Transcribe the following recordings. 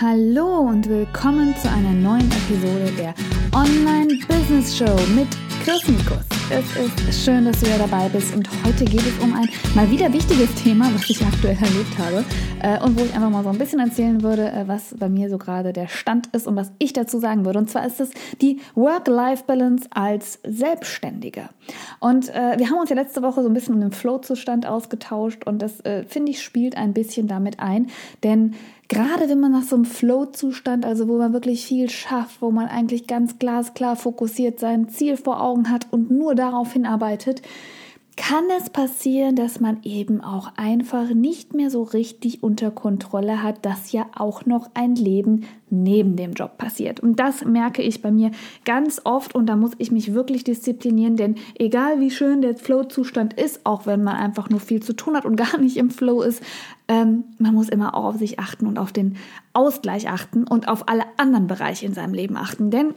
Hallo und willkommen zu einer neuen Episode der Online Business Show mit Kirsten Es ist schön, dass du wieder dabei bist und heute geht es um ein mal wieder wichtiges Thema, was ich aktuell erlebt habe äh, und wo ich einfach mal so ein bisschen erzählen würde, äh, was bei mir so gerade der Stand ist und was ich dazu sagen würde. Und zwar ist es die Work-Life-Balance als Selbstständiger. Und äh, wir haben uns ja letzte Woche so ein bisschen um den Flow-Zustand ausgetauscht und das äh, finde ich spielt ein bisschen damit ein, denn gerade wenn man nach so einem Flow-Zustand, also wo man wirklich viel schafft, wo man eigentlich ganz glasklar fokussiert sein Ziel vor Augen hat und nur darauf hinarbeitet, kann es passieren, dass man eben auch einfach nicht mehr so richtig unter Kontrolle hat, dass ja auch noch ein Leben neben dem Job passiert. Und das merke ich bei mir ganz oft und da muss ich mich wirklich disziplinieren, denn egal wie schön der Flow-Zustand ist, auch wenn man einfach nur viel zu tun hat und gar nicht im Flow ist, ähm, man muss immer auch auf sich achten und auf den Ausgleich achten und auf alle anderen Bereiche in seinem Leben achten. Denn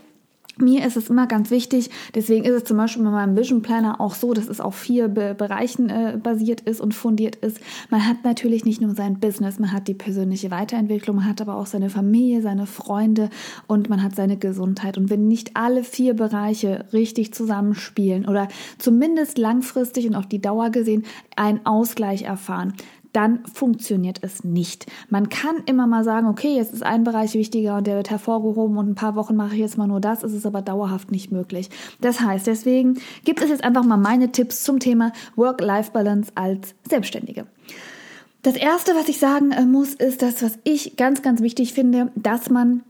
mir ist es immer ganz wichtig, deswegen ist es zum Beispiel bei meinem Vision Planner auch so, dass es auf vier Be Bereichen äh, basiert ist und fundiert ist. Man hat natürlich nicht nur sein Business, man hat die persönliche Weiterentwicklung, man hat aber auch seine Familie, seine Freunde und man hat seine Gesundheit. Und wenn nicht alle vier Bereiche richtig zusammenspielen oder zumindest langfristig und auf die Dauer gesehen einen Ausgleich erfahren, dann funktioniert es nicht. Man kann immer mal sagen, okay, jetzt ist ein Bereich wichtiger und der wird hervorgehoben und ein paar Wochen mache ich jetzt mal nur das, es ist aber dauerhaft nicht möglich. Das heißt, deswegen gibt es jetzt einfach mal meine Tipps zum Thema Work-Life-Balance als Selbstständige. Das erste, was ich sagen äh, muss, ist das, was ich ganz, ganz wichtig finde, dass man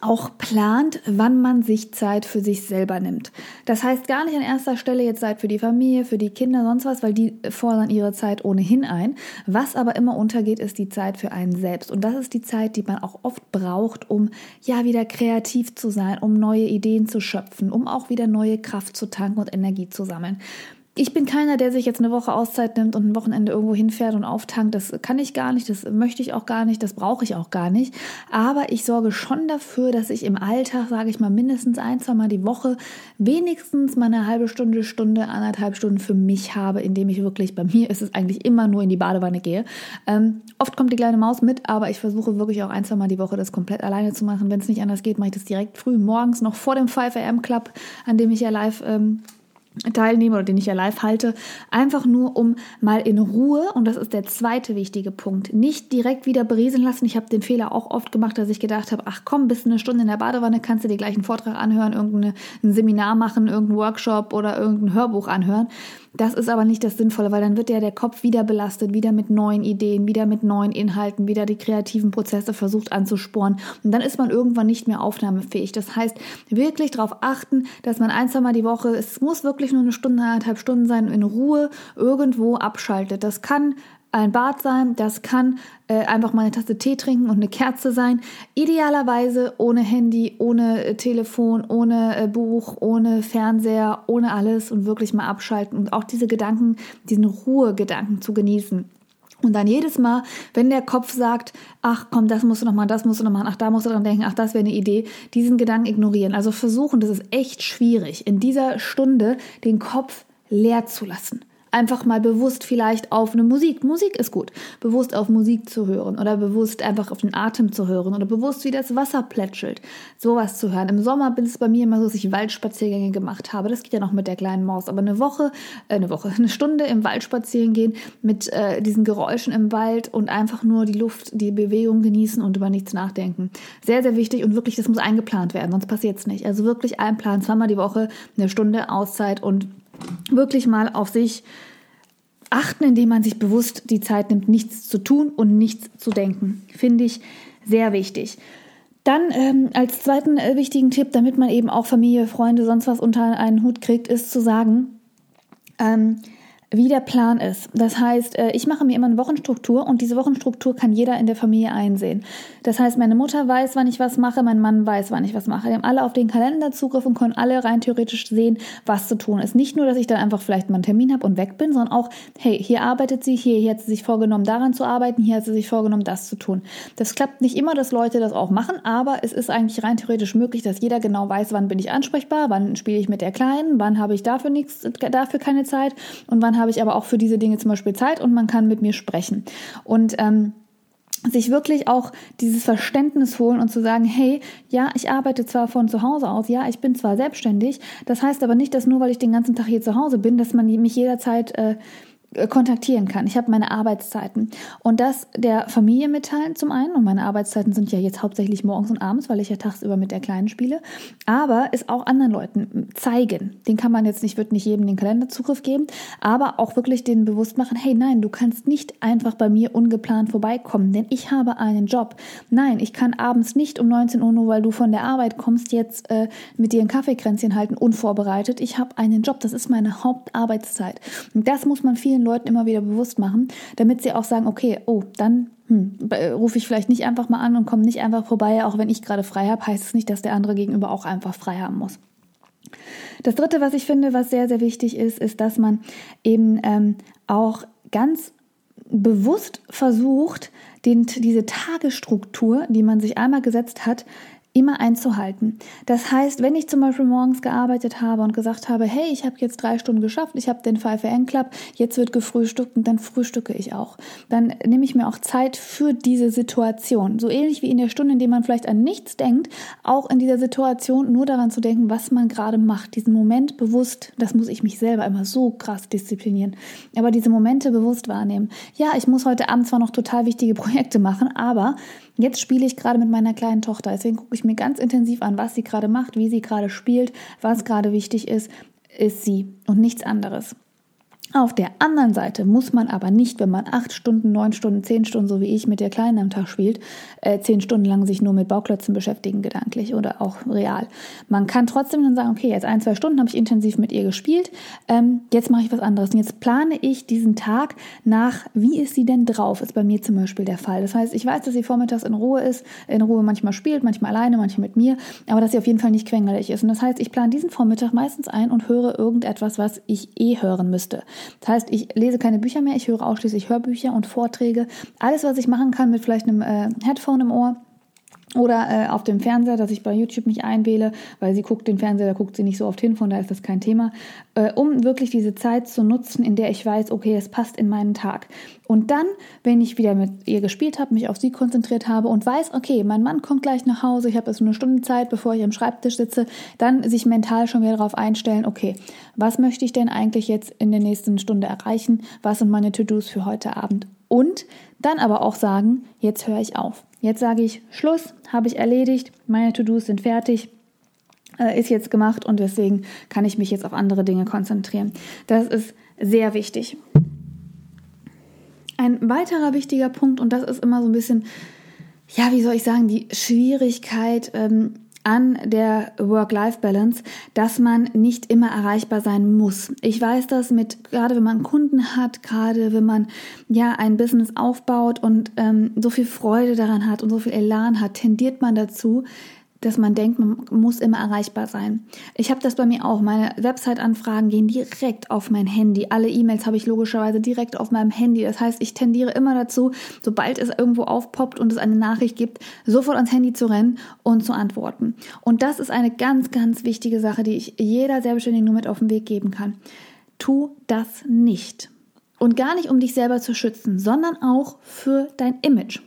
auch plant, wann man sich Zeit für sich selber nimmt. Das heißt gar nicht an erster Stelle jetzt Zeit für die Familie, für die Kinder, sonst was, weil die fordern ihre Zeit ohnehin ein. Was aber immer untergeht, ist die Zeit für einen selbst. Und das ist die Zeit, die man auch oft braucht, um ja wieder kreativ zu sein, um neue Ideen zu schöpfen, um auch wieder neue Kraft zu tanken und Energie zu sammeln. Ich bin keiner, der sich jetzt eine Woche Auszeit nimmt und ein Wochenende irgendwo hinfährt und auftankt. Das kann ich gar nicht, das möchte ich auch gar nicht, das brauche ich auch gar nicht. Aber ich sorge schon dafür, dass ich im Alltag, sage ich mal, mindestens ein, zwei Mal die Woche wenigstens mal eine halbe Stunde, Stunde, anderthalb Stunden für mich habe, indem ich wirklich, bei mir ist es eigentlich immer nur in die Badewanne gehe. Ähm, oft kommt die kleine Maus mit, aber ich versuche wirklich auch ein, zwei Mal die Woche das komplett alleine zu machen. Wenn es nicht anders geht, mache ich das direkt früh morgens noch vor dem 5 am Club, an dem ich ja live ähm, teilnehme oder den ich ja live halte, einfach nur um mal in Ruhe, und das ist der zweite wichtige Punkt, nicht direkt wieder berieseln lassen. Ich habe den Fehler auch oft gemacht, dass ich gedacht habe, ach komm, bist eine Stunde in der Badewanne, kannst du dir gleich einen Vortrag anhören, irgendein Seminar machen, irgendeinen Workshop oder irgendein Hörbuch anhören. Das ist aber nicht das Sinnvolle, weil dann wird ja der Kopf wieder belastet, wieder mit neuen Ideen, wieder mit neuen Inhalten, wieder die kreativen Prozesse versucht anzusporen. Und dann ist man irgendwann nicht mehr aufnahmefähig. Das heißt, wirklich darauf achten, dass man ein, zwei Mal die Woche, es muss wirklich nur eine Stunde, eineinhalb Stunden sein, in Ruhe irgendwo abschaltet. Das kann ein Bad sein, das kann äh, einfach mal eine Tasse Tee trinken und eine Kerze sein. Idealerweise ohne Handy, ohne äh, Telefon, ohne äh, Buch, ohne Fernseher, ohne alles und wirklich mal abschalten und auch diese Gedanken, diesen Ruhegedanken zu genießen. Und dann jedes Mal, wenn der Kopf sagt, ach komm, das musst du noch machen, das musst du noch machen, ach da musst du dran denken, ach das wäre eine Idee, diesen Gedanken ignorieren. Also versuchen, das ist echt schwierig, in dieser Stunde den Kopf leer zu lassen einfach mal bewusst vielleicht auf eine Musik, Musik ist gut, bewusst auf Musik zu hören oder bewusst einfach auf den Atem zu hören oder bewusst wie das Wasser plätschelt, sowas zu hören. Im Sommer bin es bei mir immer so, dass ich Waldspaziergänge gemacht habe. Das geht ja noch mit der kleinen Maus, aber eine Woche, äh, eine Woche, eine Stunde im Wald spazieren gehen mit äh, diesen Geräuschen im Wald und einfach nur die Luft, die Bewegung genießen und über nichts nachdenken. Sehr, sehr wichtig und wirklich, das muss eingeplant werden, sonst passiert es nicht. Also wirklich einplanen, zweimal die Woche, eine Stunde Auszeit und wirklich mal auf sich achten, indem man sich bewusst die Zeit nimmt, nichts zu tun und nichts zu denken. Finde ich sehr wichtig. Dann ähm, als zweiten äh, wichtigen Tipp, damit man eben auch Familie, Freunde, sonst was unter einen Hut kriegt, ist zu sagen, ähm, wie der Plan ist. Das heißt, äh, ich mache mir immer eine Wochenstruktur und diese Wochenstruktur kann jeder in der Familie einsehen. Das heißt, meine Mutter weiß, wann ich was mache, mein Mann weiß, wann ich was mache. Die haben alle auf den Kalender Zugriff und können alle rein theoretisch sehen, was zu tun ist. Nicht nur, dass ich dann einfach vielleicht mal einen Termin habe und weg bin, sondern auch, hey, hier arbeitet sie, hier, hier hat sie sich vorgenommen, daran zu arbeiten, hier hat sie sich vorgenommen, das zu tun. Das klappt nicht immer, dass Leute das auch machen, aber es ist eigentlich rein theoretisch möglich, dass jeder genau weiß, wann bin ich ansprechbar, wann spiele ich mit der Kleinen, wann habe ich dafür nichts, dafür keine Zeit und wann habe ich aber auch für diese Dinge zum Beispiel Zeit und man kann mit mir sprechen. Und ähm, sich wirklich auch dieses Verständnis holen und zu sagen, hey, ja, ich arbeite zwar von zu Hause aus, ja, ich bin zwar selbstständig, das heißt aber nicht, dass nur weil ich den ganzen Tag hier zu Hause bin, dass man mich jederzeit äh, kontaktieren kann. Ich habe meine Arbeitszeiten und das der Familie mitteilen zum einen und meine Arbeitszeiten sind ja jetzt hauptsächlich morgens und abends, weil ich ja tagsüber mit der Kleinen spiele, aber es auch anderen Leuten zeigen. Den kann man jetzt nicht, wird nicht jedem den Kalenderzugriff geben, aber auch wirklich denen bewusst machen, hey nein, du kannst nicht einfach bei mir ungeplant vorbeikommen, denn ich habe einen Job. Nein, ich kann abends nicht um 19 Uhr, nur weil du von der Arbeit kommst, jetzt äh, mit dir ein Kaffeekränzchen halten, unvorbereitet. Ich habe einen Job, das ist meine Hauptarbeitszeit. Und das muss man vielen Leuten immer wieder bewusst machen, damit sie auch sagen, okay, oh, dann hm, rufe ich vielleicht nicht einfach mal an und komme nicht einfach vorbei, auch wenn ich gerade frei habe, heißt es nicht, dass der andere gegenüber auch einfach frei haben muss. Das Dritte, was ich finde, was sehr, sehr wichtig ist, ist, dass man eben ähm, auch ganz bewusst versucht, den, diese Tagesstruktur, die man sich einmal gesetzt hat, immer einzuhalten. Das heißt, wenn ich zum Beispiel morgens gearbeitet habe und gesagt habe, hey, ich habe jetzt drei Stunden geschafft, ich habe den 5 am Club, jetzt wird gefrühstückt und dann frühstücke ich auch. Dann nehme ich mir auch Zeit für diese Situation. So ähnlich wie in der Stunde, in der man vielleicht an nichts denkt, auch in dieser Situation nur daran zu denken, was man gerade macht. Diesen Moment bewusst, das muss ich mich selber immer so krass disziplinieren, aber diese Momente bewusst wahrnehmen. Ja, ich muss heute Abend zwar noch total wichtige Projekte machen, aber Jetzt spiele ich gerade mit meiner kleinen Tochter, deswegen gucke ich mir ganz intensiv an, was sie gerade macht, wie sie gerade spielt, was gerade wichtig ist, ist sie und nichts anderes. Auf der anderen Seite muss man aber nicht, wenn man acht Stunden, neun Stunden, zehn Stunden, so wie ich mit der Kleinen am Tag spielt, äh, zehn Stunden lang sich nur mit Bauklötzen beschäftigen, gedanklich oder auch real. Man kann trotzdem dann sagen, okay, jetzt ein, zwei Stunden habe ich intensiv mit ihr gespielt, ähm, jetzt mache ich was anderes. Und jetzt plane ich diesen Tag nach, wie ist sie denn drauf, ist bei mir zum Beispiel der Fall. Das heißt, ich weiß, dass sie vormittags in Ruhe ist, in Ruhe manchmal spielt, manchmal alleine, manchmal mit mir, aber dass sie auf jeden Fall nicht quengelig ist. Und das heißt, ich plane diesen Vormittag meistens ein und höre irgendetwas, was ich eh hören müsste. Das heißt, ich lese keine Bücher mehr, ich höre ausschließlich Hörbücher und Vorträge. Alles, was ich machen kann mit vielleicht einem äh, Headphone im Ohr, oder äh, auf dem Fernseher, dass ich bei YouTube mich einwähle, weil sie guckt den Fernseher, da guckt sie nicht so oft hin, von daher ist das kein Thema, äh, um wirklich diese Zeit zu nutzen, in der ich weiß, okay, es passt in meinen Tag. Und dann, wenn ich wieder mit ihr gespielt habe, mich auf sie konzentriert habe und weiß, okay, mein Mann kommt gleich nach Hause, ich habe jetzt eine Stunde Zeit, bevor ich am Schreibtisch sitze, dann sich mental schon wieder darauf einstellen, okay, was möchte ich denn eigentlich jetzt in der nächsten Stunde erreichen? Was sind meine To-Dos für heute Abend? Und dann aber auch sagen, jetzt höre ich auf. Jetzt sage ich Schluss, habe ich erledigt, meine To-Dos sind fertig, äh, ist jetzt gemacht und deswegen kann ich mich jetzt auf andere Dinge konzentrieren. Das ist sehr wichtig. Ein weiterer wichtiger Punkt, und das ist immer so ein bisschen, ja, wie soll ich sagen, die Schwierigkeit, ähm, an der Work-Life-Balance, dass man nicht immer erreichbar sein muss. Ich weiß das mit, gerade wenn man Kunden hat, gerade wenn man ja ein Business aufbaut und ähm, so viel Freude daran hat und so viel Elan hat, tendiert man dazu, dass man denkt, man muss immer erreichbar sein. Ich habe das bei mir auch. Meine Website-Anfragen gehen direkt auf mein Handy. Alle E-Mails habe ich logischerweise direkt auf meinem Handy. Das heißt, ich tendiere immer dazu, sobald es irgendwo aufpoppt und es eine Nachricht gibt, sofort ans Handy zu rennen und zu antworten. Und das ist eine ganz, ganz wichtige Sache, die ich jeder Selbstständigen nur mit auf den Weg geben kann. Tu das nicht. Und gar nicht, um dich selber zu schützen, sondern auch für dein Image.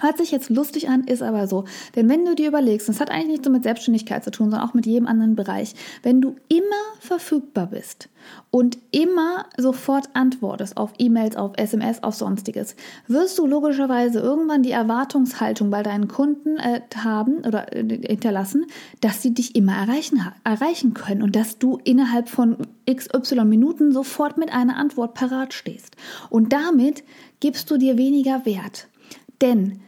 Hört sich jetzt lustig an, ist aber so. Denn wenn du dir überlegst, das hat eigentlich nicht so mit Selbstständigkeit zu tun, sondern auch mit jedem anderen Bereich, wenn du immer verfügbar bist und immer sofort antwortest auf E-Mails, auf SMS, auf sonstiges, wirst du logischerweise irgendwann die Erwartungshaltung bei deinen Kunden äh, haben oder äh, hinterlassen, dass sie dich immer erreichen, erreichen können und dass du innerhalb von XY Minuten sofort mit einer Antwort parat stehst. Und damit gibst du dir weniger Wert. Denn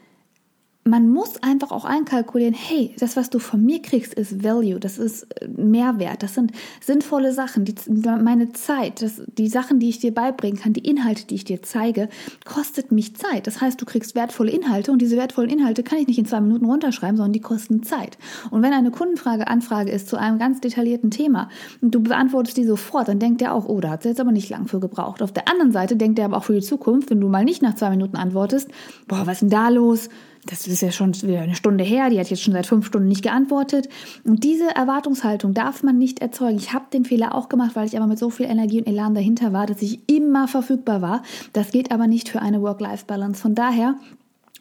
man muss einfach auch einkalkulieren, hey, das, was du von mir kriegst, ist Value, das ist äh, Mehrwert, das sind sinnvolle Sachen, die, meine Zeit, das, die Sachen, die ich dir beibringen kann, die Inhalte, die ich dir zeige, kostet mich Zeit. Das heißt, du kriegst wertvolle Inhalte und diese wertvollen Inhalte kann ich nicht in zwei Minuten runterschreiben, sondern die kosten Zeit. Und wenn eine Kundenfrage Anfrage ist zu einem ganz detaillierten Thema und du beantwortest die sofort, dann denkt der auch, oh, da hat sie jetzt aber nicht lang für gebraucht. Auf der anderen Seite denkt er aber auch für die Zukunft, wenn du mal nicht nach zwei Minuten antwortest, boah, was ist denn da los? Das ist ja schon wieder eine Stunde her, die hat jetzt schon seit fünf Stunden nicht geantwortet. Und diese Erwartungshaltung darf man nicht erzeugen. Ich habe den Fehler auch gemacht, weil ich aber mit so viel Energie und Elan dahinter war, dass ich immer verfügbar war. Das geht aber nicht für eine Work-Life-Balance. Von daher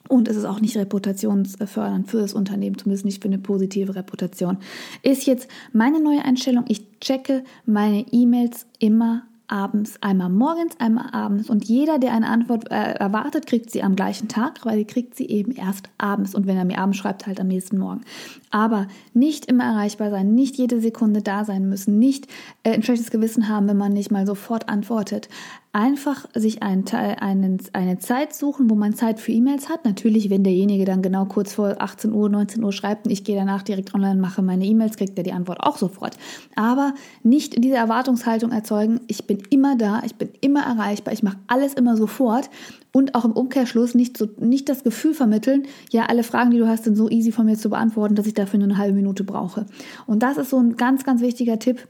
Und es ist auch nicht reputationsfördernd für das Unternehmen, zumindest nicht für eine positive Reputation. Ist jetzt meine neue Einstellung, ich checke meine E-Mails immer abends, einmal morgens, einmal abends. Und jeder, der eine Antwort äh, erwartet, kriegt sie am gleichen Tag, weil die kriegt sie eben erst abends. Und wenn er mir abends schreibt, halt am nächsten Morgen. Aber nicht immer erreichbar sein, nicht jede Sekunde da sein müssen, nicht äh, ein schlechtes Gewissen haben, wenn man nicht mal sofort antwortet. Einfach sich einen Teil, einen, eine Zeit suchen, wo man Zeit für E-Mails hat. Natürlich, wenn derjenige dann genau kurz vor 18 Uhr, 19 Uhr schreibt und ich gehe danach direkt online, mache meine E-Mails, kriegt er die Antwort auch sofort. Aber nicht diese Erwartungshaltung erzeugen, ich bin immer da, ich bin immer erreichbar, ich mache alles immer sofort und auch im Umkehrschluss nicht, so, nicht das Gefühl vermitteln, ja, alle Fragen, die du hast, sind so easy von mir zu beantworten, dass ich dafür nur eine halbe Minute brauche. Und das ist so ein ganz, ganz wichtiger Tipp,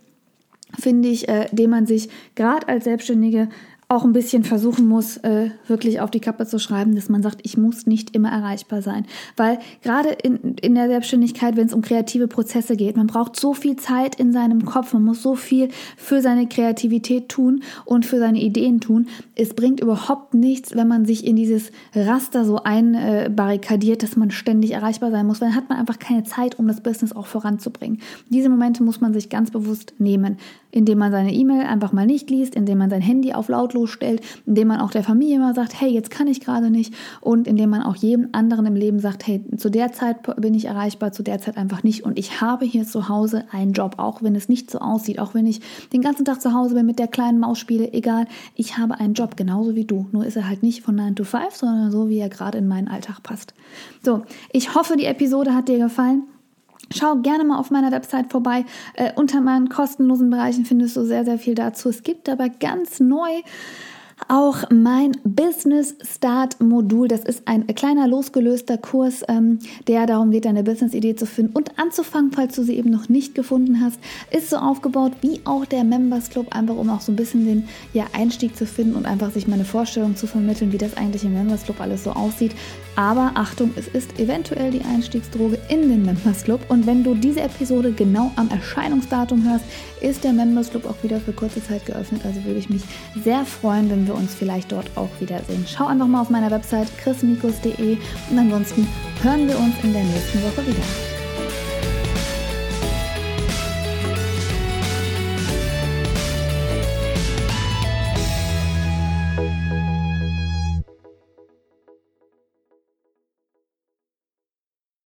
finde ich, äh, den man sich gerade als Selbstständige auch ein bisschen versuchen muss, äh, wirklich auf die Kappe zu schreiben, dass man sagt, ich muss nicht immer erreichbar sein. Weil gerade in, in der Selbstständigkeit, wenn es um kreative Prozesse geht, man braucht so viel Zeit in seinem Kopf, man muss so viel für seine Kreativität tun und für seine Ideen tun. Es bringt überhaupt nichts, wenn man sich in dieses Raster so einbarrikadiert, dass man ständig erreichbar sein muss, weil dann hat man einfach keine Zeit, um das Business auch voranzubringen. Diese Momente muss man sich ganz bewusst nehmen, indem man seine E-Mail einfach mal nicht liest, indem man sein Handy auf lautlos stellt, indem man auch der Familie mal sagt, hey, jetzt kann ich gerade nicht und indem man auch jedem anderen im Leben sagt, hey, zu der Zeit bin ich erreichbar, zu der Zeit einfach nicht und ich habe hier zu Hause einen Job, auch wenn es nicht so aussieht, auch wenn ich den ganzen Tag zu Hause bin, mit der kleinen Maus spiele, egal, ich habe einen Job, genauso wie du, nur ist er halt nicht von 9 to 5, sondern so, wie er gerade in meinen Alltag passt. So, ich hoffe, die Episode hat dir gefallen. Schau gerne mal auf meiner Website vorbei. Äh, unter meinen kostenlosen Bereichen findest du sehr, sehr viel dazu. Es gibt aber ganz neu auch mein Business Start Modul. Das ist ein kleiner losgelöster Kurs, ähm, der darum geht, deine Business-Idee zu finden und anzufangen, falls du sie eben noch nicht gefunden hast. Ist so aufgebaut wie auch der Members Club, einfach um auch so ein bisschen den ja, Einstieg zu finden und einfach sich meine Vorstellung zu vermitteln, wie das eigentlich im Members Club alles so aussieht. Aber Achtung, es ist eventuell die Einstiegsdroge in den Members Club. Und wenn du diese Episode genau am Erscheinungsdatum hörst, ist der Members Club auch wieder für kurze Zeit geöffnet. Also würde ich mich sehr freuen, wenn wir uns vielleicht dort auch wiedersehen. Schau einfach mal auf meiner Website chrismikus.de und ansonsten hören wir uns in der nächsten Woche wieder.